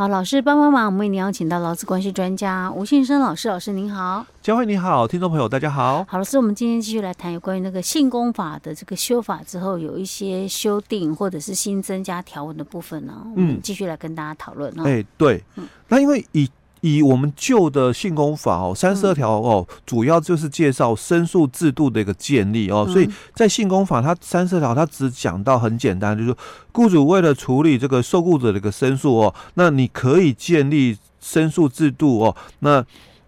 好，老师帮帮忙，我们为您邀请到劳资关系专家吴信生老师，老师您好，佳慧你好，听众朋友大家好。好，老师，我们今天继续来谈有关于那个性工法的这个修法之后，有一些修订或者是新增加条文的部分呢，嗯，继续来跟大家讨论啊。哎、欸，对，嗯、那因为以以我们旧的性工法哦，三十二条哦，主要就是介绍申诉制度的一个建立哦，所以在性工法它三十二条它只讲到很简单，就是说雇主为了处理这个受雇者的一个申诉哦，那你可以建立申诉制度哦，那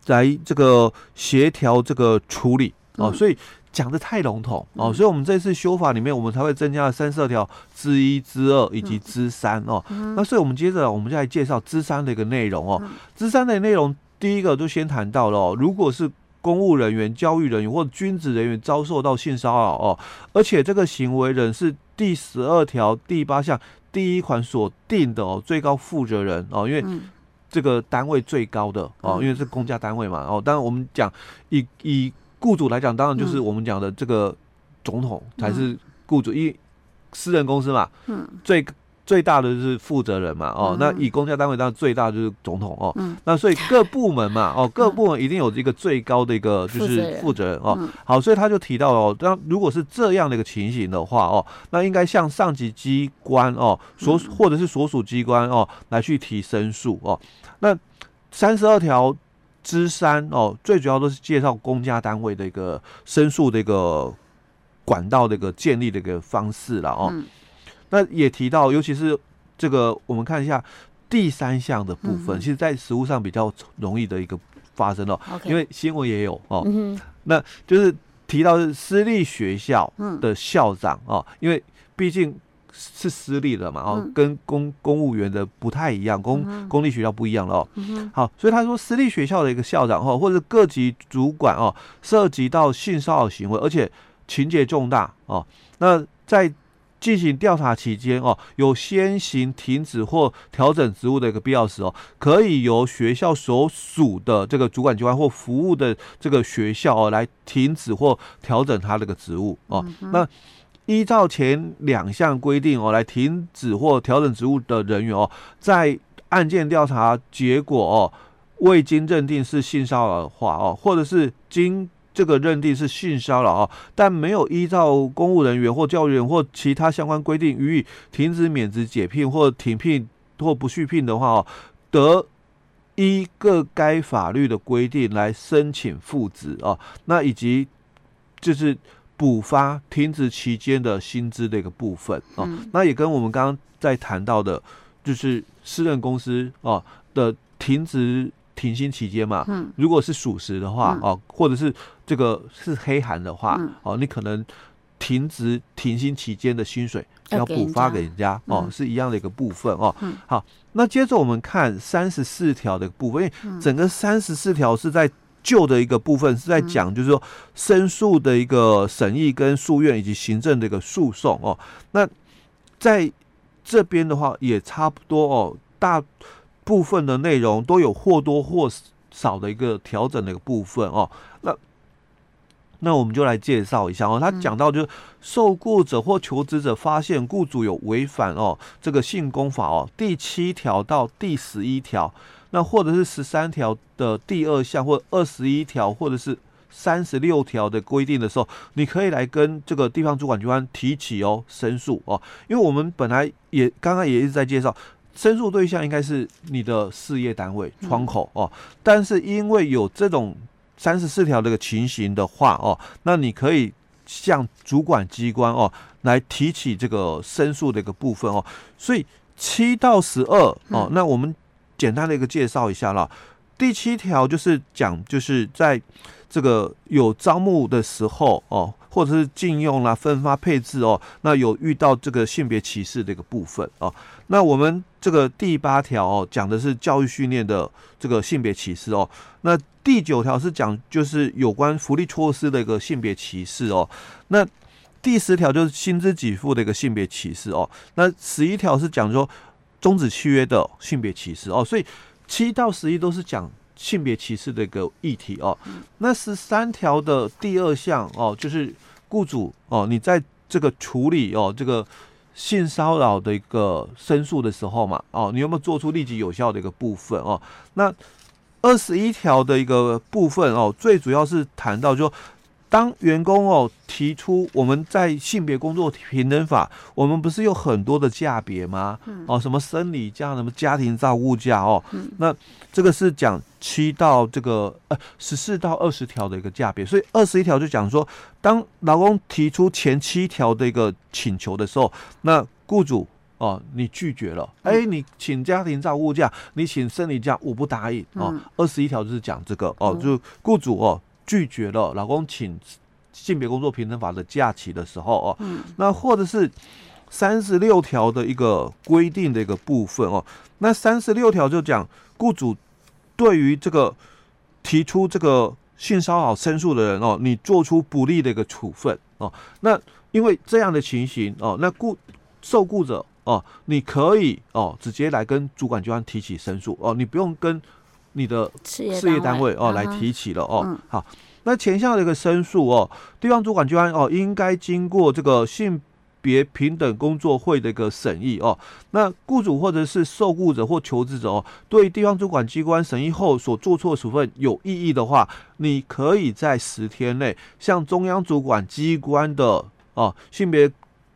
来这个协调这个处理哦，所以。讲的太笼统哦，所以我们这次修法里面，我们才会增加了三十二条之一、之二以及之三哦。那所以，我们接着我们就来介绍之三的一个内容哦。之三的内容，第一个就先谈到了哦，如果是公务人员、教育人员或军职人员遭受到性骚扰哦，而且这个行为人是第十二条第八项第一款所定的哦，最高负责人哦，因为这个单位最高的哦，因为是公家单位嘛哦。当然，我们讲以以雇主来讲，当然就是我们讲的这个总统才是雇主，因为私人公司嘛，嗯，最最大的就是负责人嘛，哦，那以公家单位当然最大就是总统哦，那所以各部门嘛，哦，各部门一定有一个最高的一个就是负责人哦，好，所以他就提到哦，当如果是这样的一个情形的话哦，那应该向上级机关哦所或者是所属机关哦来去提申诉哦，那三十二条。之三哦，最主要都是介绍公家单位的一个申诉的一个管道的一个建立的一个方式了哦。嗯、那也提到，尤其是这个，我们看一下第三项的部分，嗯、其实在实务上比较容易的一个发生哦。因为新闻也有哦，嗯、那就是提到是私立学校的校长哦，因为毕竟。是私立的嘛？哦，跟公公务员的不太一样，公公立学校不一样了哦。好，所以他说私立学校的一个校长哦，或者各级主管哦，涉及到性骚扰行为，而且情节重大哦。那在进行调查期间哦，有先行停止或调整职务的一个必要时哦，可以由学校所属的这个主管机关或服务的这个学校哦来停止或调整他这个职务哦。那依照前两项规定哦，来停止或调整职务的人员哦，在案件调查结果哦未经认定是性骚扰的话哦，或者是经这个认定是性骚扰哦，但没有依照公务人员或教育人员或其他相关规定予以停止免职解聘或停聘或不续聘的话哦，得依各该法律的规定来申请复职哦，那以及就是。补发停职期间的薪资的一个部分哦，嗯、那也跟我们刚刚在谈到的，就是私人公司哦的停职停薪期间嘛，嗯，如果是属实的话哦，或者是这个是黑函的话哦，你可能停职停薪期间的薪水要补发给人家哦，是一样的一个部分哦。好，那接着我们看三十四条的部分，因为整个三十四条是在。旧的一个部分是在讲，就是说申诉的一个审议跟诉愿以及行政的一个诉讼哦。那在这边的话也差不多哦，大部分的内容都有或多或少的一个调整的一个部分哦。那那我们就来介绍一下哦。他讲到就是受雇者或求职者发现雇主有违反哦这个性工法哦第七条到第十一条。那或者是十三条的第二项，或二十一条，或者是三十六条的规定的时候，你可以来跟这个地方主管机关提起哦申诉哦，因为我们本来也刚刚也一直在介绍，申诉对象应该是你的事业单位窗口哦，但是因为有这种三十四条这个情形的话哦，那你可以向主管机关哦来提起这个申诉的一个部分哦，所以七到十二哦，那我们。简单的一个介绍一下了，第七条就是讲，就是在这个有招募的时候哦，或者是禁用啦、分发配置哦，那有遇到这个性别歧视的一个部分哦。那我们这个第八条哦，讲的是教育训练的这个性别歧视哦。那第九条是讲就是有关福利措施的一个性别歧视哦。那第十条就是薪资给付的一个性别歧视哦。那十一条是讲说。终止契约的性别歧视哦，所以七到十一都是讲性别歧视的一个议题哦。那十三条的第二项哦，就是雇主哦，你在这个处理哦这个性骚扰的一个申诉的时候嘛，哦，你有没有做出立即有效的一个部分哦？那二十一条的一个部分哦，最主要是谈到就说，当员工哦提出我们在性别工作平等法，我们不是有很多的价别吗？哦，什么生理假，什么家庭照顾假哦，那这个是讲七到这个呃十四到二十条的一个价别，所以二十一条就讲说，当劳工提出前七条的一个请求的时候，那雇主哦你拒绝了，哎、欸，你请家庭照顾假，你请生理假，我不答应哦。二十一条就是讲这个哦，就雇主哦。拒绝了老公请性别工作平等法的假期的时候哦，那或者是三十六条的一个规定的一个部分哦，那三十六条就讲雇主对于这个提出这个性骚扰申诉的人哦，你做出不利的一个处分哦，那因为这样的情形哦，那雇受雇者哦，你可以哦直接来跟主管机关提起申诉哦，你不用跟。你的事业单位哦来提起了哦，好，那前项的一个申诉哦，地方主管机关哦应该经过这个性别平等工作会的一个审议哦，那雇主或者是受雇者或求职者哦，对地方主管机关审议后所做错处分有异议的话，你可以在十天内向中央主管机关的哦性别。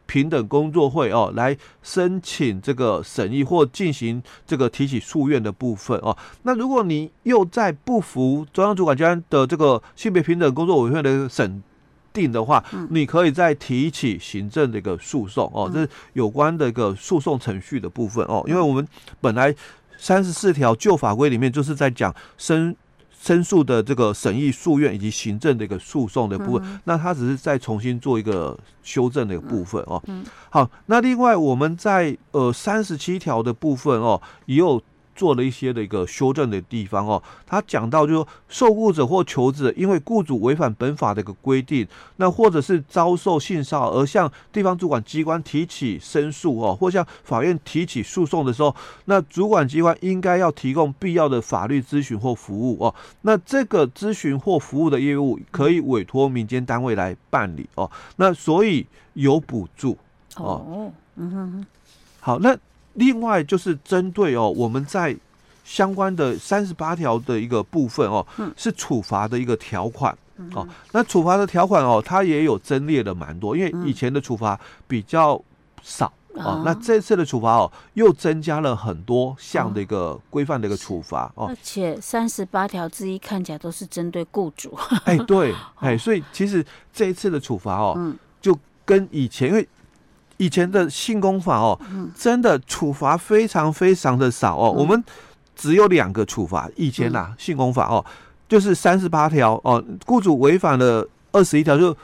平等工作会哦，来申请这个审议或进行这个提起诉愿的部分哦。那如果你又在不服中央主管机关的这个性别平等工作委员会的审定的话，你可以再提起行政的一个诉讼哦。这是有关的一个诉讼程序的部分哦。因为我们本来三十四条旧法规里面就是在讲申。申诉的这个审议诉愿以及行政的一个诉讼的部分，嗯、那他只是再重新做一个修正的一个部分哦。嗯、好，那另外我们在呃三十七条的部分哦，也有。做了一些的一个修正的地方哦，他讲到就是说，受雇者或求职者因为雇主违反本法的一个规定，那或者是遭受性骚扰而向地方主管机关提起申诉哦，或向法院提起诉讼的时候，那主管机关应该要提供必要的法律咨询或服务哦。那这个咨询或服务的业务可以委托民间单位来办理哦。那所以有补助哦。嗯哼，好，那。另外就是针对哦，我们在相关的三十八条的一个部分哦，是处罚的一个条款哦。那处罚的条款哦，它也有增列的蛮多，因为以前的处罚比较少哦。那这次的处罚哦，又增加了很多项的一个规范的一个处罚哦。而且三十八条之一看起来都是针对雇主。哎，对，哎，所以其实这一次的处罚哦，就跟以前因为。以前的性工法哦，真的处罚非常非常的少哦。我们只有两个处罚。以前呐，性工法哦，就是三十八条哦，雇主违反了二十一条，就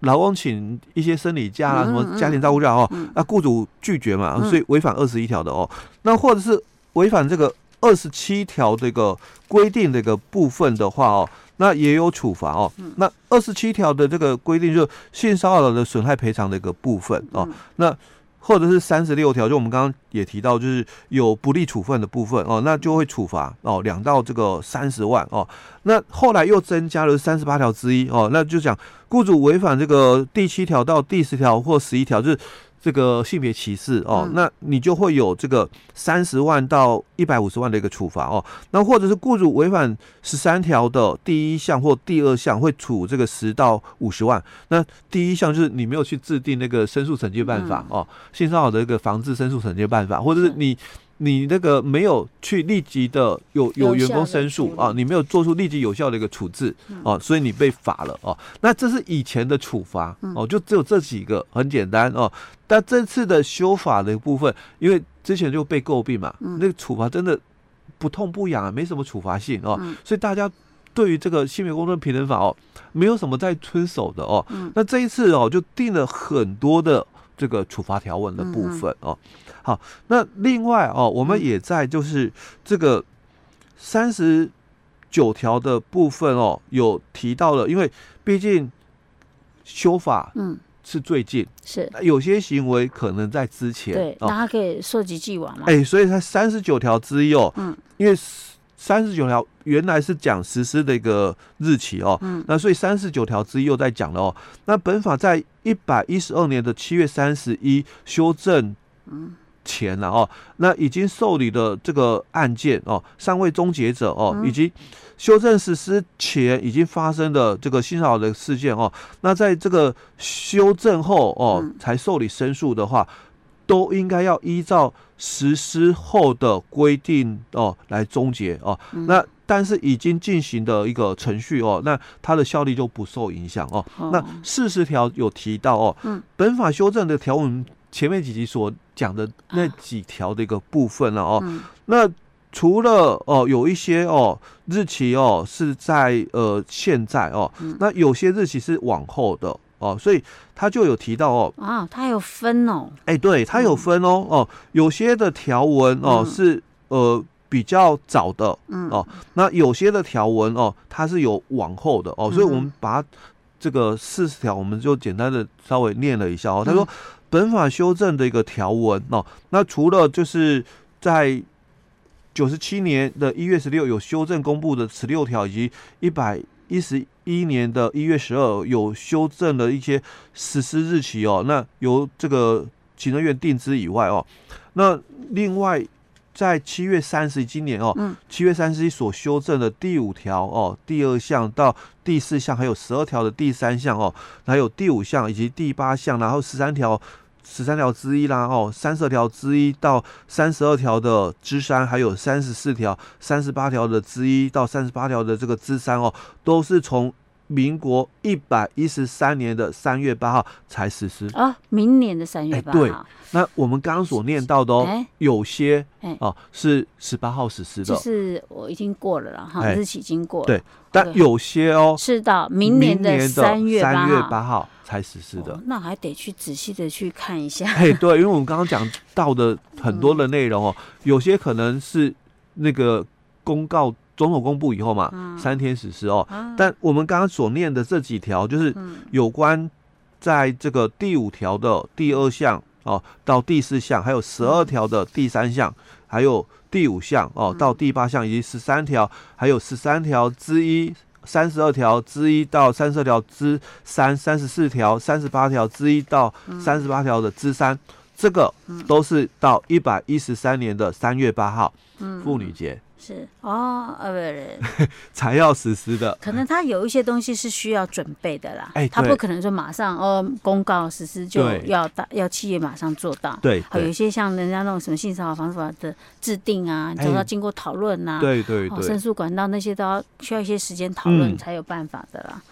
老公请一些生理假啊，什么家庭照顾假哦，那雇主拒绝嘛，所以违反二十一条的哦。那或者是违反这个二十七条这个规定的一个部分的话哦。那也有处罚哦。那二十七条的这个规定，就是性骚扰的损害赔偿的一个部分哦。那或者是三十六条，就我们刚刚也提到，就是有不利处分的部分哦，那就会处罚哦，两到这个三十万哦。那后来又增加了三十八条之一哦，那就讲雇主违反这个第七条到第十条或十一条，就是。这个性别歧视哦，那你就会有这个三十万到一百五十万的一个处罚哦。那或者是雇主违反十三条的第一项或第二项，会处这个十到五十万。那第一项就是你没有去制定那个申诉惩戒办法哦，性骚扰的一个防治申诉惩戒办法，或者是你。你那个没有去立即的有有员工申诉啊，你没有做出立即有效的一个处置啊，所以你被罚了哦。那这是以前的处罚哦，就只有这几个，很简单哦。但这次的修法的部分，因为之前就被诟病嘛，那个处罚真的不痛不痒啊，没什么处罚性哦，所以大家对于这个性别工作平等法哦，没有什么在遵守的哦。那这一次哦，就定了很多的这个处罚条文的部分哦。好，那另外哦，我们也在就是这个三十九条的部分哦，有提到了，因为毕竟修法嗯。是最近是。有些行为可能在之前对，大家可以涉及既往嘛。哎，所以它三十九条之一哦，嗯，因为三十九条原来是讲实施的一个日期哦，嗯，那所以三十九条之一又在讲了哦。那本法在一百一十二年的七月三十一修正前了哦，那已经受理的这个案件哦，尚未终结者哦，以及修正实施前已经发生的这个性骚扰的事件哦，那在这个修正后哦才受理申诉的话，都应该要依照实施后的规定哦来终结哦。那但是已经进行的一个程序哦，那它的效力就不受影响哦。那四十条有提到哦，本法修正的条文前面几集所讲的那几条的一个部分了哦。那除了哦有一些哦日期哦是在呃现在哦，那有些日期是往后的。哦，所以他就有提到哦，啊，他有分哦，哎、欸，对，他有分哦，哦，有些的条文哦、嗯、是呃比较早的，嗯，哦，那有些的条文哦，它是有往后的哦，所以我们把这个四十条，我们就简单的稍微念了一下哦。他说，本法修正的一个条文哦，那除了就是在九十七年的一月十六有修正公布的十六条，以及一百一十。一年的一月十二有修正了一些实施日期哦，那由这个行政院定之以外哦，那另外在七月三十今年哦，七月三十一所修正的第五条哦，第二项到第四项，还有十二条的第三项哦，还有第五项以及第八项，然后十三条。十三条之一啦，哦，三十二条之一到三十二条的之三，还有三十四条、三十八条的之一到三十八条的这个之三哦，都是从民国一百一十三年的三月八号才实施啊。明年的三月八号。对，那我们刚刚所念到的哦，有些哦是十八号实施的，就是我已经过了了哈，日期已经过了。对，但有些哦是到明年的三月八号。才实施的，哦，那还得去仔细的去看一下。哎，对，因为我们刚刚讲到的很多的内容哦，嗯、有些可能是那个公告总统公布以后嘛，嗯、三天实施哦。啊、但我们刚刚所念的这几条，就是有关在这个第五条的第二项哦到第四项，还有十二条的第三项，还有第五项哦到第八项，以及十三条，还有十三条之一。三十二条之一到三十二条之三，三十四条、三十八条之一到三十八条的之三，这个都是到一百一十三年的三月八号，妇女节。是哦，呃，不是，才要实施的。可能他有一些东西是需要准备的啦，哎，他不可能说马上哦公告实施就要大要企业马上做到。对，还有一些像人家那种什么性骚扰防治法的制定啊，都要经过讨论呐，对对对，申诉管道那些都要需要一些时间讨论才有办法的啦。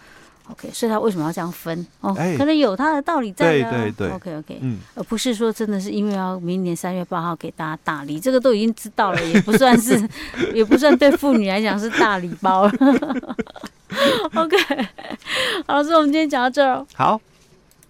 OK，所以他为什么要这样分？哦，可能有他的道理在。对对对。OK OK，嗯，而不是说真的是因为要明年三月八号给大家大礼，这个都已经知道了，也不算是，也不算对妇女来讲是大礼包了。OK，好，所以我们今天讲到这儿。好。